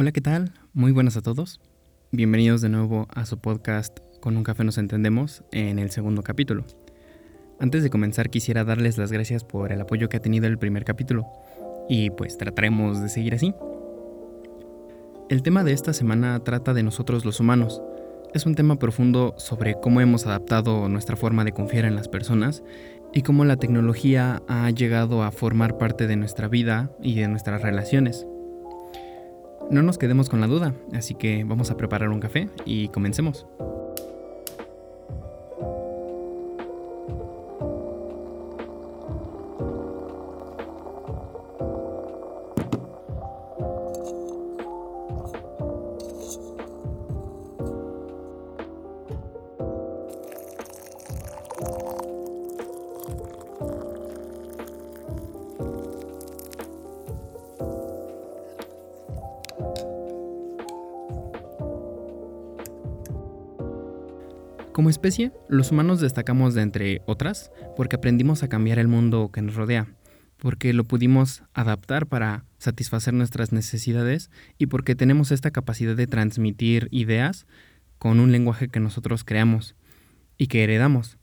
Hola, ¿qué tal? Muy buenas a todos. Bienvenidos de nuevo a su podcast Con un café nos entendemos en el segundo capítulo. Antes de comenzar quisiera darles las gracias por el apoyo que ha tenido el primer capítulo y pues trataremos de seguir así. El tema de esta semana trata de nosotros los humanos. Es un tema profundo sobre cómo hemos adaptado nuestra forma de confiar en las personas y cómo la tecnología ha llegado a formar parte de nuestra vida y de nuestras relaciones. No nos quedemos con la duda, así que vamos a preparar un café y comencemos. Como especie, los humanos destacamos de entre otras porque aprendimos a cambiar el mundo que nos rodea, porque lo pudimos adaptar para satisfacer nuestras necesidades y porque tenemos esta capacidad de transmitir ideas con un lenguaje que nosotros creamos y que heredamos,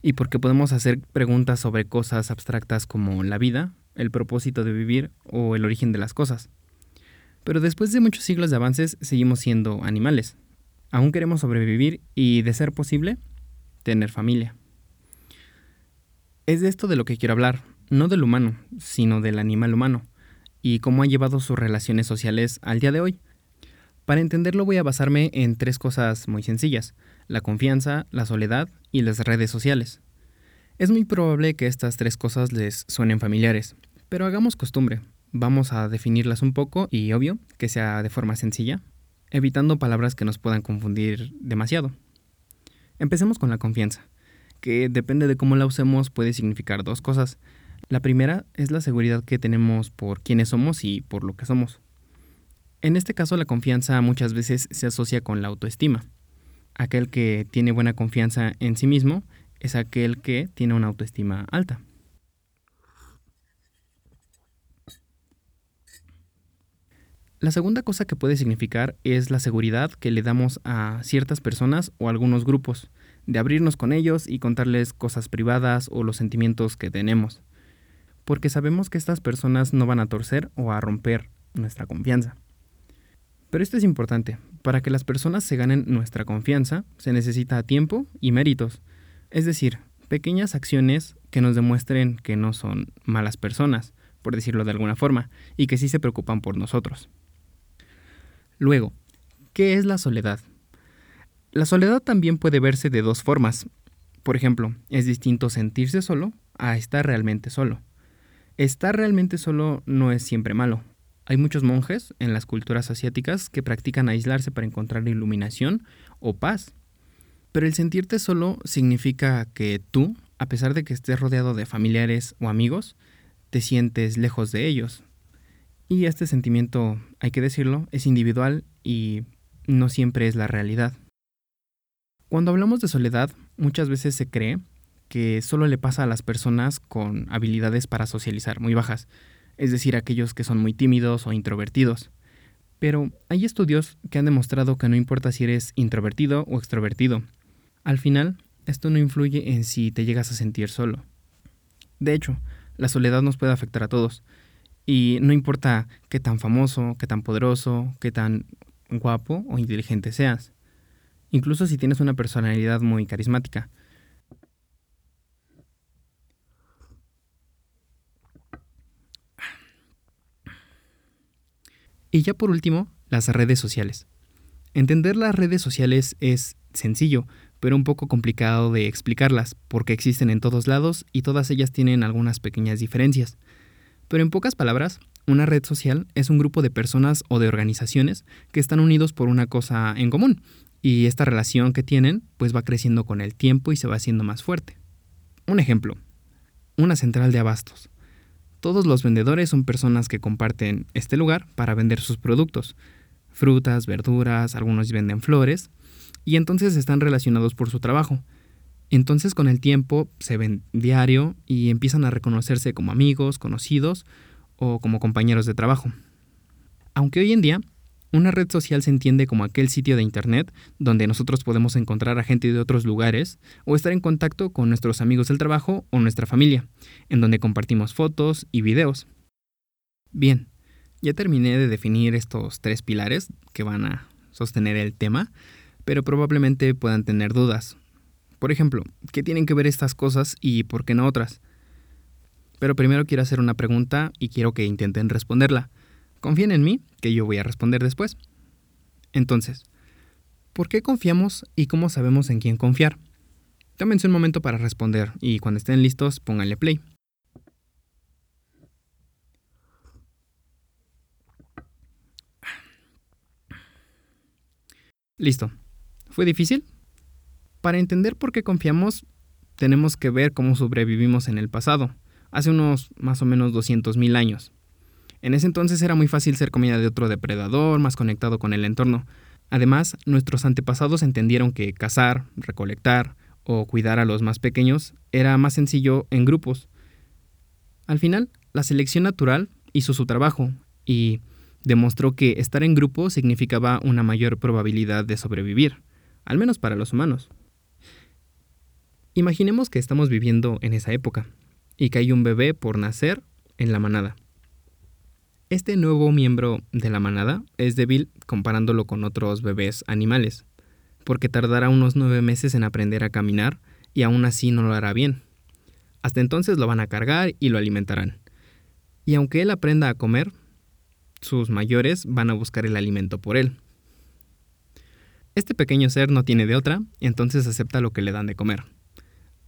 y porque podemos hacer preguntas sobre cosas abstractas como la vida, el propósito de vivir o el origen de las cosas. Pero después de muchos siglos de avances seguimos siendo animales, Aún queremos sobrevivir y, de ser posible, tener familia. Es de esto de lo que quiero hablar, no del humano, sino del animal humano, y cómo ha llevado sus relaciones sociales al día de hoy. Para entenderlo voy a basarme en tres cosas muy sencillas, la confianza, la soledad y las redes sociales. Es muy probable que estas tres cosas les suenen familiares, pero hagamos costumbre. Vamos a definirlas un poco y obvio que sea de forma sencilla evitando palabras que nos puedan confundir demasiado. Empecemos con la confianza, que depende de cómo la usemos puede significar dos cosas. La primera es la seguridad que tenemos por quiénes somos y por lo que somos. En este caso la confianza muchas veces se asocia con la autoestima. Aquel que tiene buena confianza en sí mismo es aquel que tiene una autoestima alta. La segunda cosa que puede significar es la seguridad que le damos a ciertas personas o algunos grupos, de abrirnos con ellos y contarles cosas privadas o los sentimientos que tenemos, porque sabemos que estas personas no van a torcer o a romper nuestra confianza. Pero esto es importante, para que las personas se ganen nuestra confianza se necesita tiempo y méritos, es decir, pequeñas acciones que nos demuestren que no son malas personas, por decirlo de alguna forma, y que sí se preocupan por nosotros. Luego, ¿qué es la soledad? La soledad también puede verse de dos formas. Por ejemplo, es distinto sentirse solo a estar realmente solo. Estar realmente solo no es siempre malo. Hay muchos monjes en las culturas asiáticas que practican aislarse para encontrar iluminación o paz. Pero el sentirte solo significa que tú, a pesar de que estés rodeado de familiares o amigos, te sientes lejos de ellos, y este sentimiento, hay que decirlo, es individual y no siempre es la realidad. Cuando hablamos de soledad, muchas veces se cree que solo le pasa a las personas con habilidades para socializar muy bajas, es decir, aquellos que son muy tímidos o introvertidos. Pero hay estudios que han demostrado que no importa si eres introvertido o extrovertido. Al final, esto no influye en si te llegas a sentir solo. De hecho, la soledad nos puede afectar a todos, y no importa qué tan famoso, qué tan poderoso, qué tan guapo o inteligente seas. Incluso si tienes una personalidad muy carismática. Y ya por último, las redes sociales. Entender las redes sociales es sencillo, pero un poco complicado de explicarlas, porque existen en todos lados y todas ellas tienen algunas pequeñas diferencias. Pero en pocas palabras, una red social es un grupo de personas o de organizaciones que están unidos por una cosa en común, y esta relación que tienen pues va creciendo con el tiempo y se va haciendo más fuerte. Un ejemplo, una central de abastos. Todos los vendedores son personas que comparten este lugar para vender sus productos, frutas, verduras, algunos venden flores, y entonces están relacionados por su trabajo, entonces con el tiempo se ven diario y empiezan a reconocerse como amigos, conocidos o como compañeros de trabajo. Aunque hoy en día Una red social se entiende como aquel sitio de Internet donde nosotros podemos encontrar a gente de otros lugares o estar en contacto con nuestros amigos del trabajo o nuestra familia, en donde compartimos fotos y videos. Bien, ya terminé de definir estos tres pilares que van a sostener el tema, pero probablemente puedan tener dudas. Por ejemplo, ¿qué tienen que ver estas cosas y por qué no otras? Pero primero quiero hacer una pregunta y quiero que intenten responderla. Confíen en mí, que yo voy a responder después. Entonces, ¿por qué confiamos y cómo sabemos en quién confiar? Tómense un momento para responder y cuando estén listos pónganle play. Listo. ¿Fue difícil? Para entender por qué confiamos, tenemos que ver cómo sobrevivimos en el pasado, hace unos más o menos 200.000 años. En ese entonces era muy fácil ser comida de otro depredador, más conectado con el entorno. Además, nuestros antepasados entendieron que cazar, recolectar o cuidar a los más pequeños era más sencillo en grupos. Al final, la selección natural hizo su trabajo y demostró que estar en grupo significaba una mayor probabilidad de sobrevivir, al menos para los humanos. Imaginemos que estamos viviendo en esa época y que hay un bebé por nacer en la manada. Este nuevo miembro de la manada es débil comparándolo con otros bebés animales, porque tardará unos nueve meses en aprender a caminar y aún así no lo hará bien. Hasta entonces lo van a cargar y lo alimentarán. Y aunque él aprenda a comer, sus mayores van a buscar el alimento por él. Este pequeño ser no tiene de otra, entonces acepta lo que le dan de comer.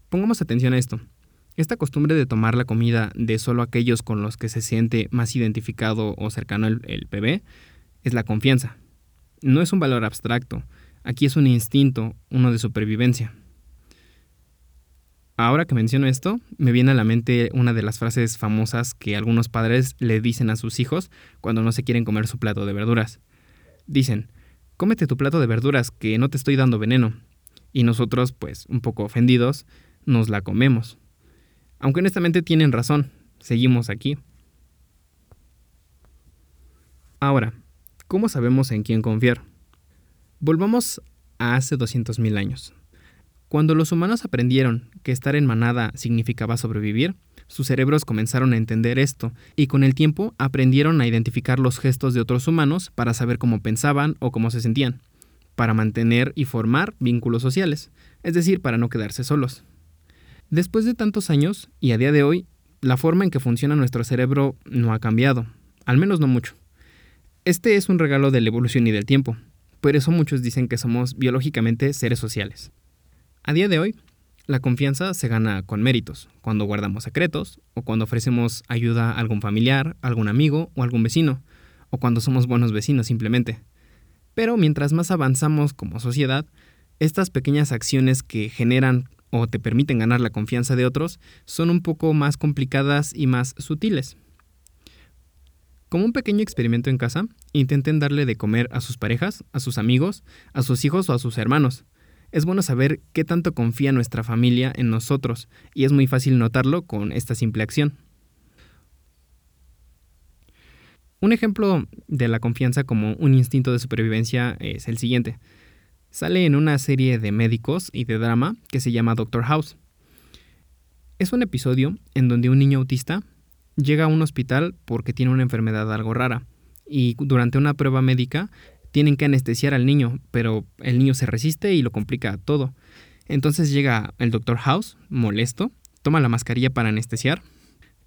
Pongamos atención a esto. Esta costumbre de tomar la comida de solo aquellos con los que se siente más identificado o cercano el, bebé es la confianza. No es un valor abstracto, aquí es un instinto, uno de supervivencia. Ahora que menciono esto, me viene a la mente una de las frases famosas que algunos padres le dicen a sus hijos cuando no se quieren comer su plato de verduras. Dicen, cómete tu plato de verduras que no te estoy dando veneno. Y nosotros, pues, un poco ofendidos, nos la comemos. Aunque honestamente tienen razón, seguimos aquí. Ahora, ¿cómo sabemos en quién confiar? Volvamos a hace 200.000 años. Cuando los humanos aprendieron que estar en manada significaba sobrevivir, sus cerebros comenzaron a entender esto y con el tiempo aprendieron a identificar los gestos de otros humanos para saber cómo pensaban o cómo se sentían, para mantener y formar vínculos sociales, es decir, para no quedarse solos. Después de tantos años, y a día de hoy, la forma en que funciona nuestro cerebro no ha cambiado, al menos no mucho. Este es un regalo de la evolución y del tiempo, por eso muchos dicen que somos biológicamente seres sociales. A día de hoy, la confianza se gana con méritos, cuando guardamos secretos, o cuando ofrecemos ayuda a algún familiar, algún amigo o algún vecino, o cuando somos buenos vecinos simplemente. Pero mientras más avanzamos como sociedad, estas pequeñas acciones que generan o te permiten ganar la confianza de otros son un poco más complicadas y más sutiles. Como un pequeño experimento en casa, intenten darle de comer a sus parejas, a sus amigos, a sus hijos o a sus hermanos. Es bueno saber qué tanto confía nuestra familia en nosotros y es muy fácil notarlo con esta simple acción. Un ejemplo de la confianza como un instinto de supervivencia es el siguiente. Sale en una serie de médicos y de drama que se llama Doctor House. Es un episodio en donde un niño autista llega a un hospital porque tiene una enfermedad algo rara y durante una prueba médica tienen que anestesiar al niño, pero el niño se resiste y lo complica todo. Entonces llega el Doctor House, molesto, toma la mascarilla para anestesiar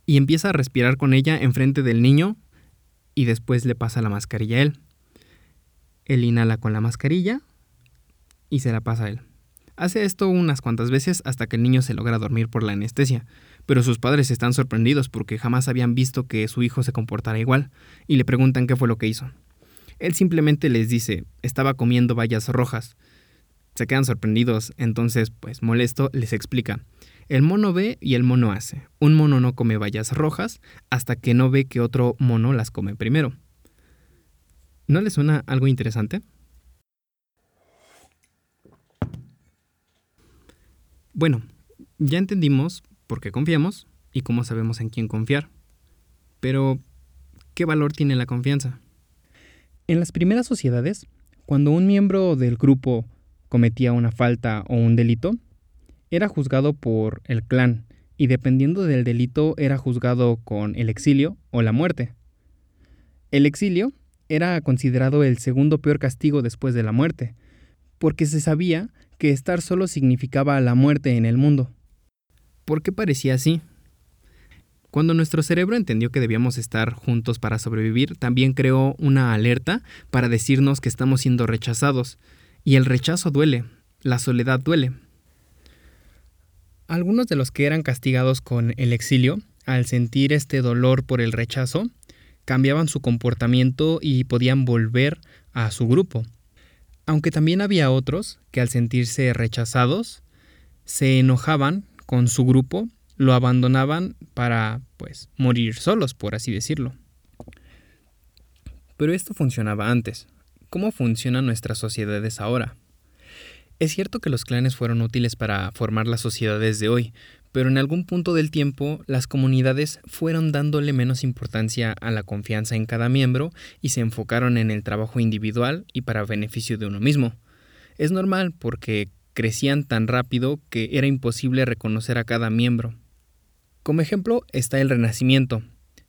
y empieza a respirar con ella enfrente del niño y después le pasa la mascarilla a él. Él inhala con la mascarilla, y se la pasa a él. Hace esto unas cuantas veces hasta que el niño se logra dormir por la anestesia, pero sus padres están sorprendidos porque jamás habían visto que su hijo se comportara igual, y le preguntan qué fue lo que hizo. Él simplemente les dice, estaba comiendo bayas rojas. Se quedan sorprendidos, entonces, pues molesto, les explica. El mono ve y el mono hace. Un mono no come bayas rojas hasta que no ve que otro mono las come primero. ¿No le suena algo interesante? Bueno, ya entendimos por qué confiamos y cómo sabemos en quién confiar. Pero, ¿qué valor tiene la confianza? En las primeras sociedades, cuando un miembro del grupo cometía una falta o un delito, era juzgado por el clan y dependiendo del delito era juzgado con el exilio o la muerte. El exilio era considerado el segundo peor castigo después de la muerte, porque se sabía que estar solo significaba la muerte en el mundo. ¿Por qué parecía así? Cuando nuestro cerebro entendió que debíamos estar juntos para sobrevivir, también creó una alerta para decirnos que estamos siendo rechazados. Y el rechazo duele, la soledad duele. Algunos de los que eran castigados con el exilio, al sentir este dolor por el rechazo, cambiaban su comportamiento y podían volver a su grupo. Aunque también había otros que al sentirse rechazados, se enojaban con su grupo, lo abandonaban para, pues, morir solos, por así decirlo. Pero esto funcionaba antes. ¿Cómo funcionan nuestras sociedades ahora? Es cierto que los clanes fueron útiles para formar las sociedades de hoy, pero en algún punto del tiempo las comunidades fueron dándole menos importancia a la confianza en cada miembro y se enfocaron en el trabajo individual y para beneficio de uno mismo. Es normal porque crecían tan rápido que era imposible reconocer a cada miembro. Como ejemplo está el Renacimiento,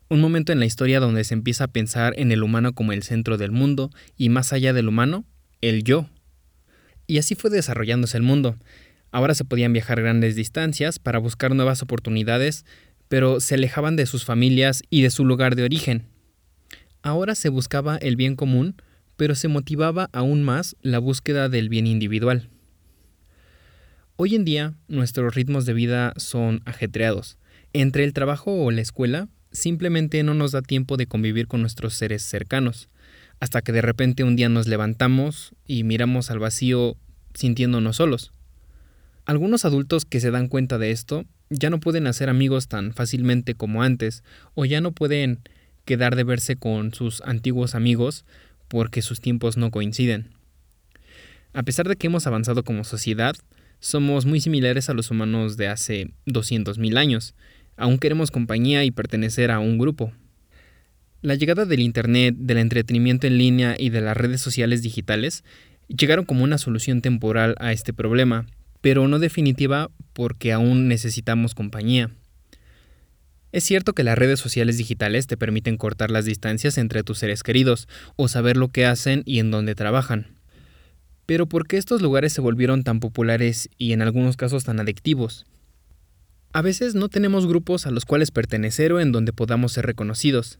un momento en la historia donde se empieza a pensar en el humano como el centro del mundo y más allá del humano, el yo y así fue desarrollándose el mundo. Ahora se podían viajar grandes distancias para buscar nuevas oportunidades, pero se alejaban de sus familias y de su lugar de origen. Ahora se buscaba el bien común, pero se motivaba aún más la búsqueda del bien individual. Hoy en día nuestros ritmos de vida son ajetreados. Entre el trabajo o la escuela, simplemente no nos da tiempo de convivir con nuestros seres cercanos hasta que de repente un día nos levantamos y miramos al vacío sintiéndonos solos. Algunos adultos que se dan cuenta de esto ya no pueden hacer amigos tan fácilmente como antes o ya no pueden quedar de verse con sus antiguos amigos porque sus tiempos no coinciden. A pesar de que hemos avanzado como sociedad, somos muy similares a los humanos de hace 200.000 años. Aún queremos compañía y pertenecer a un grupo, la llegada del Internet, del entretenimiento en línea y de las redes sociales digitales llegaron como una solución temporal a este problema, pero no definitiva porque aún necesitamos compañía. Es cierto que las redes sociales digitales te permiten cortar las distancias entre tus seres queridos o saber lo que hacen y en dónde trabajan. Pero ¿por qué estos lugares se volvieron tan populares y en algunos casos tan adictivos? A veces no tenemos grupos a los cuales pertenecer o en donde podamos ser reconocidos.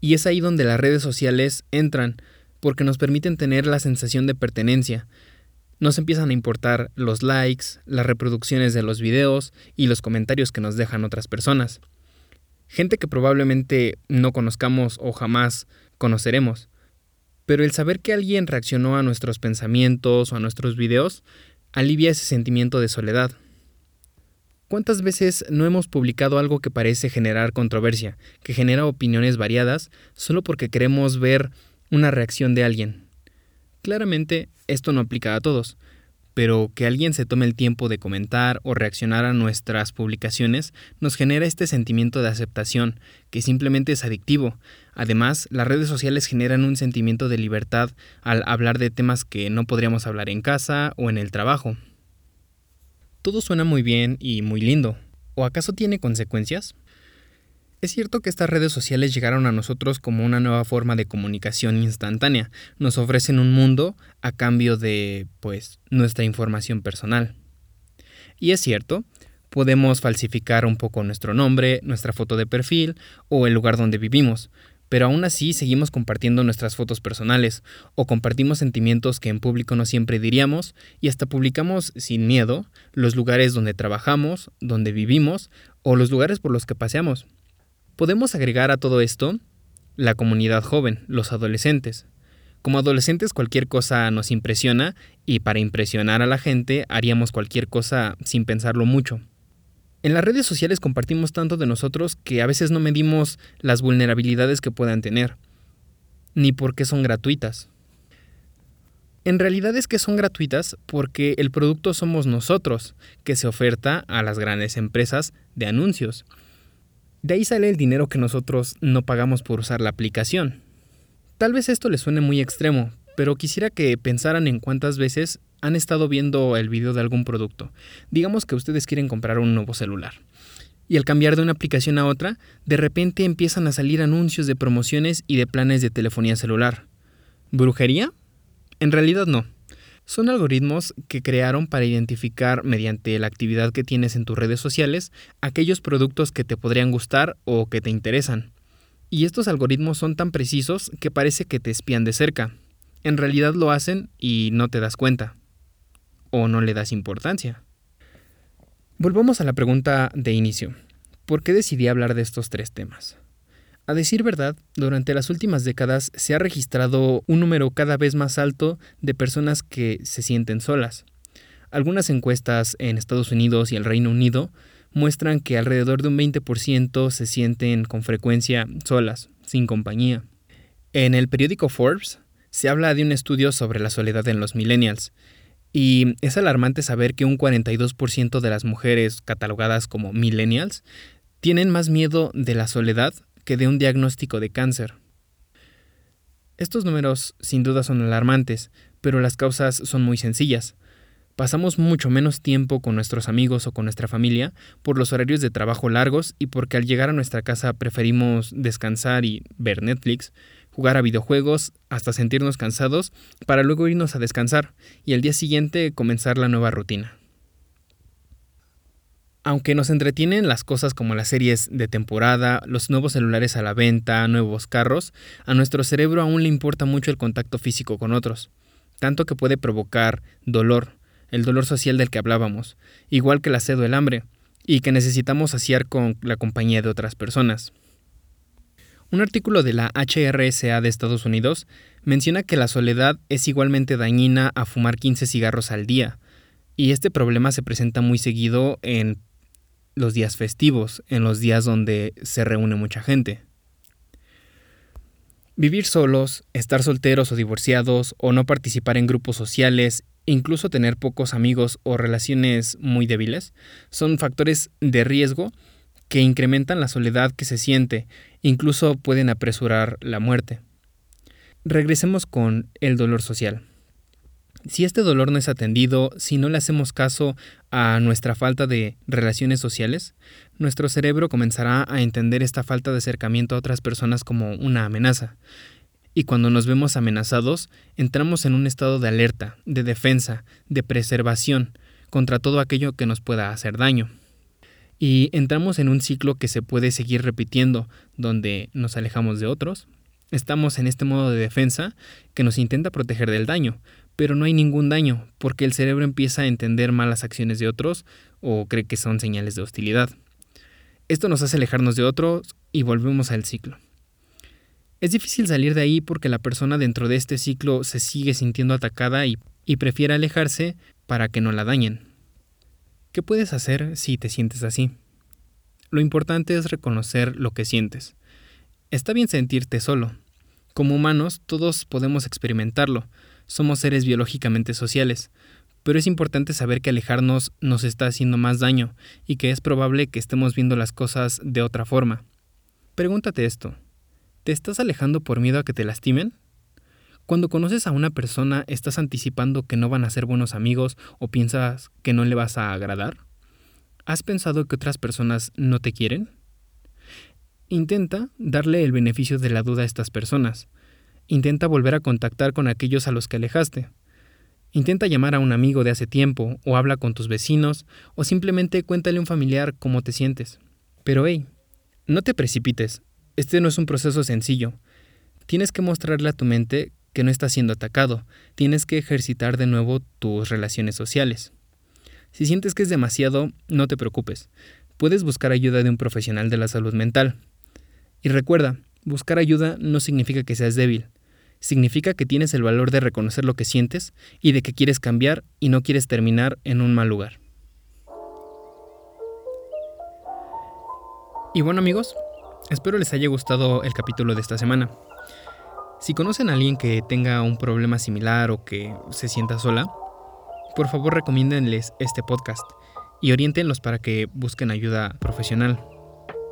Y es ahí donde las redes sociales entran, porque nos permiten tener la sensación de pertenencia. Nos empiezan a importar los likes, las reproducciones de los videos y los comentarios que nos dejan otras personas. Gente que probablemente no conozcamos o jamás conoceremos. Pero el saber que alguien reaccionó a nuestros pensamientos o a nuestros videos alivia ese sentimiento de soledad. ¿Cuántas veces no hemos publicado algo que parece generar controversia, que genera opiniones variadas, solo porque queremos ver una reacción de alguien? Claramente, esto no aplica a todos, pero que alguien se tome el tiempo de comentar o reaccionar a nuestras publicaciones nos genera este sentimiento de aceptación, que simplemente es adictivo. Además, las redes sociales generan un sentimiento de libertad al hablar de temas que no podríamos hablar en casa o en el trabajo. Todo suena muy bien y muy lindo. ¿O acaso tiene consecuencias? Es cierto que estas redes sociales llegaron a nosotros como una nueva forma de comunicación instantánea. Nos ofrecen un mundo a cambio de, pues, nuestra información personal. Y es cierto, podemos falsificar un poco nuestro nombre, nuestra foto de perfil o el lugar donde vivimos, pero aún así seguimos compartiendo nuestras fotos personales o compartimos sentimientos que en público no siempre diríamos y hasta publicamos sin miedo los lugares donde trabajamos, donde vivimos o los lugares por los que paseamos. Podemos agregar a todo esto la comunidad joven, los adolescentes. Como adolescentes cualquier cosa nos impresiona y para impresionar a la gente haríamos cualquier cosa sin pensarlo mucho. En las redes sociales compartimos tanto de nosotros que a veces no medimos las vulnerabilidades que puedan tener, ni por qué son gratuitas. En realidad es que son gratuitas porque el producto somos nosotros, que se oferta a las grandes empresas de anuncios. De ahí sale el dinero que nosotros no pagamos por usar la aplicación. Tal vez esto les suene muy extremo, pero quisiera que pensaran en cuántas veces han estado viendo el video de algún producto. Digamos que ustedes quieren comprar un nuevo celular. Y al cambiar de una aplicación a otra, de repente empiezan a salir anuncios de promociones y de planes de telefonía celular. ¿Brujería? En realidad no. Son algoritmos que crearon para identificar mediante la actividad que tienes en tus redes sociales aquellos productos que te podrían gustar o que te interesan. Y estos algoritmos son tan precisos que parece que te espían de cerca. En realidad lo hacen y no te das cuenta. O no le das importancia. Volvamos a la pregunta de inicio. ¿Por qué decidí hablar de estos tres temas? A decir verdad, durante las últimas décadas se ha registrado un número cada vez más alto de personas que se sienten solas. Algunas encuestas en Estados Unidos y el Reino Unido muestran que alrededor de un 20% se sienten con frecuencia solas, sin compañía. En el periódico Forbes se habla de un estudio sobre la soledad en los millennials, y es alarmante saber que un 42% de las mujeres catalogadas como millennials tienen más miedo de la soledad que de un diagnóstico de cáncer. Estos números sin duda son alarmantes, pero las causas son muy sencillas. Pasamos mucho menos tiempo con nuestros amigos o con nuestra familia por los horarios de trabajo largos y porque al llegar a nuestra casa preferimos descansar y ver Netflix, jugar a videojuegos hasta sentirnos cansados para luego irnos a descansar y al día siguiente comenzar la nueva rutina. Aunque nos entretienen las cosas como las series de temporada, los nuevos celulares a la venta, nuevos carros, a nuestro cerebro aún le importa mucho el contacto físico con otros, tanto que puede provocar dolor, el dolor social del que hablábamos, igual que la sed o el hambre, y que necesitamos saciar con la compañía de otras personas. Un artículo de la HRSA de Estados Unidos menciona que la soledad es igualmente dañina a fumar 15 cigarros al día, y este problema se presenta muy seguido en los días festivos, en los días donde se reúne mucha gente. Vivir solos, estar solteros o divorciados, o no participar en grupos sociales, incluso tener pocos amigos o relaciones muy débiles, son factores de riesgo que incrementan la soledad que se siente, incluso pueden apresurar la muerte. Regresemos con el dolor social. Si este dolor no es atendido, si no le hacemos caso a nuestra falta de relaciones sociales, nuestro cerebro comenzará a entender esta falta de acercamiento a otras personas como una amenaza. Y cuando nos vemos amenazados, entramos en un estado de alerta, de defensa, de preservación contra todo aquello que nos pueda hacer daño. Y entramos en un ciclo que se puede seguir repitiendo, donde nos alejamos de otros, estamos en este modo de defensa que nos intenta proteger del daño, pero no hay ningún daño, porque el cerebro empieza a entender malas acciones de otros o cree que son señales de hostilidad. Esto nos hace alejarnos de otros y volvemos al ciclo. Es difícil salir de ahí porque la persona dentro de este ciclo se sigue sintiendo atacada y, y prefiere alejarse para que no la dañen. ¿Qué puedes hacer si te sientes así? Lo importante es reconocer lo que sientes. Está bien sentirte solo. Como humanos todos podemos experimentarlo, somos seres biológicamente sociales, pero es importante saber que alejarnos nos está haciendo más daño y que es probable que estemos viendo las cosas de otra forma. Pregúntate esto, ¿te estás alejando por miedo a que te lastimen? Cuando conoces a una persona, ¿estás anticipando que no van a ser buenos amigos o piensas que no le vas a agradar? ¿Has pensado que otras personas no te quieren? Intenta darle el beneficio de la duda a estas personas. Intenta volver a contactar con aquellos a los que alejaste. Intenta llamar a un amigo de hace tiempo, o habla con tus vecinos, o simplemente cuéntale a un familiar cómo te sientes. Pero hey, no te precipites. Este no es un proceso sencillo. Tienes que mostrarle a tu mente que no estás siendo atacado. Tienes que ejercitar de nuevo tus relaciones sociales. Si sientes que es demasiado, no te preocupes. Puedes buscar ayuda de un profesional de la salud mental. Y recuerda, buscar ayuda no significa que seas débil significa que tienes el valor de reconocer lo que sientes y de que quieres cambiar y no quieres terminar en un mal lugar. Y bueno amigos, espero les haya gustado el capítulo de esta semana. Si conocen a alguien que tenga un problema similar o que se sienta sola, por favor recomiéndenles este podcast y orientenlos para que busquen ayuda profesional.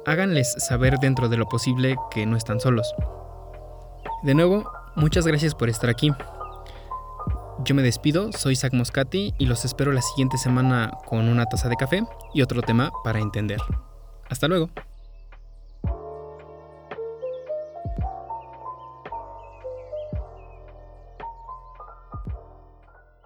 Háganles saber dentro de lo posible que no están solos. De nuevo, Muchas gracias por estar aquí. Yo me despido, soy Zach Moscati y los espero la siguiente semana con una taza de café y otro tema para entender. Hasta luego.